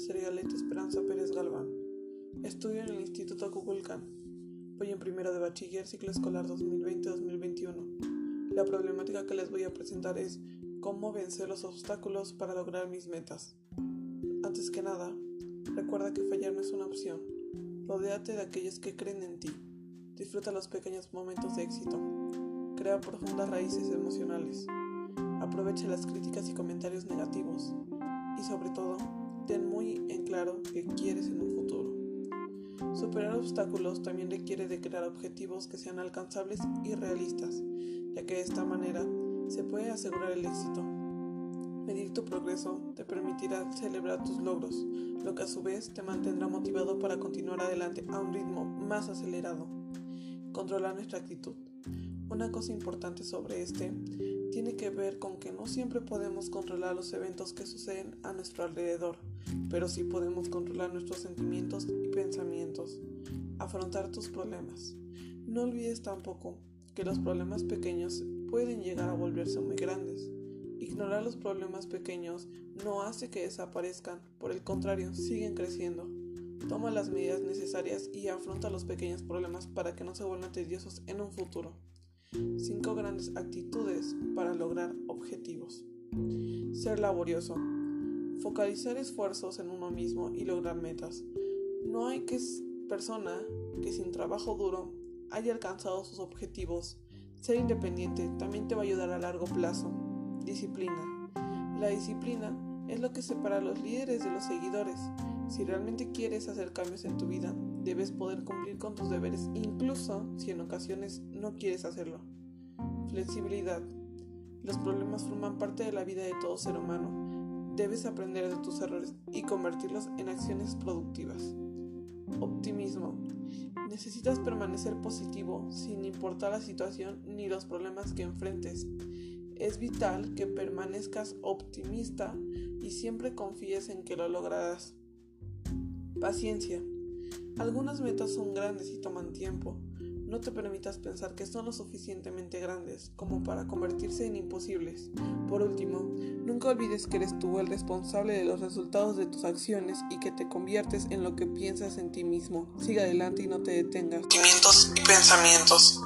Cerealeta Esperanza Pérez Galván. Estudio en el Instituto Acuculcán. Voy en primero de bachiller ciclo escolar 2020-2021. La problemática que les voy a presentar es cómo vencer los obstáculos para lograr mis metas. Antes que nada, recuerda que fallar no es una opción. Rodéate de aquellos que creen en ti. Disfruta los pequeños momentos de éxito. Crea profundas raíces emocionales. Aprovecha las críticas y comentarios negativos. Y sobre todo, ten muy en claro qué quieres en un futuro. Superar obstáculos también requiere de crear objetivos que sean alcanzables y realistas, ya que de esta manera se puede asegurar el éxito. Medir tu progreso te permitirá celebrar tus logros, lo que a su vez te mantendrá motivado para continuar adelante a un ritmo más acelerado. Controlar nuestra actitud. Una cosa importante sobre este tiene que ver con que no siempre podemos controlar los eventos que suceden a nuestro alrededor, pero sí podemos controlar nuestros sentimientos y pensamientos. Afrontar tus problemas. No olvides tampoco que los problemas pequeños pueden llegar a volverse muy grandes. Ignorar los problemas pequeños no hace que desaparezcan, por el contrario, siguen creciendo. Toma las medidas necesarias y afronta los pequeños problemas para que no se vuelvan tediosos en un futuro. 5 grandes actitudes para lograr objetivos. Ser laborioso. Focalizar esfuerzos en uno mismo y lograr metas. No hay que persona que sin trabajo duro haya alcanzado sus objetivos. Ser independiente también te va a ayudar a largo plazo. Disciplina. La disciplina es lo que separa a los líderes de los seguidores. Si realmente quieres hacer cambios en tu vida, debes poder cumplir con tus deberes, incluso si en ocasiones no quieres hacerlo. Flexibilidad. Los problemas forman parte de la vida de todo ser humano. Debes aprender de tus errores y convertirlos en acciones productivas. Optimismo. Necesitas permanecer positivo sin importar la situación ni los problemas que enfrentes. Es vital que permanezcas optimista y siempre confíes en que lo lograrás. Paciencia. Algunas metas son grandes y toman tiempo. No te permitas pensar que son lo suficientemente grandes como para convertirse en imposibles. Por último, nunca olvides que eres tú el responsable de los resultados de tus acciones y que te conviertes en lo que piensas en ti mismo. Sigue adelante y no te detengas. Sentimientos y pensamientos.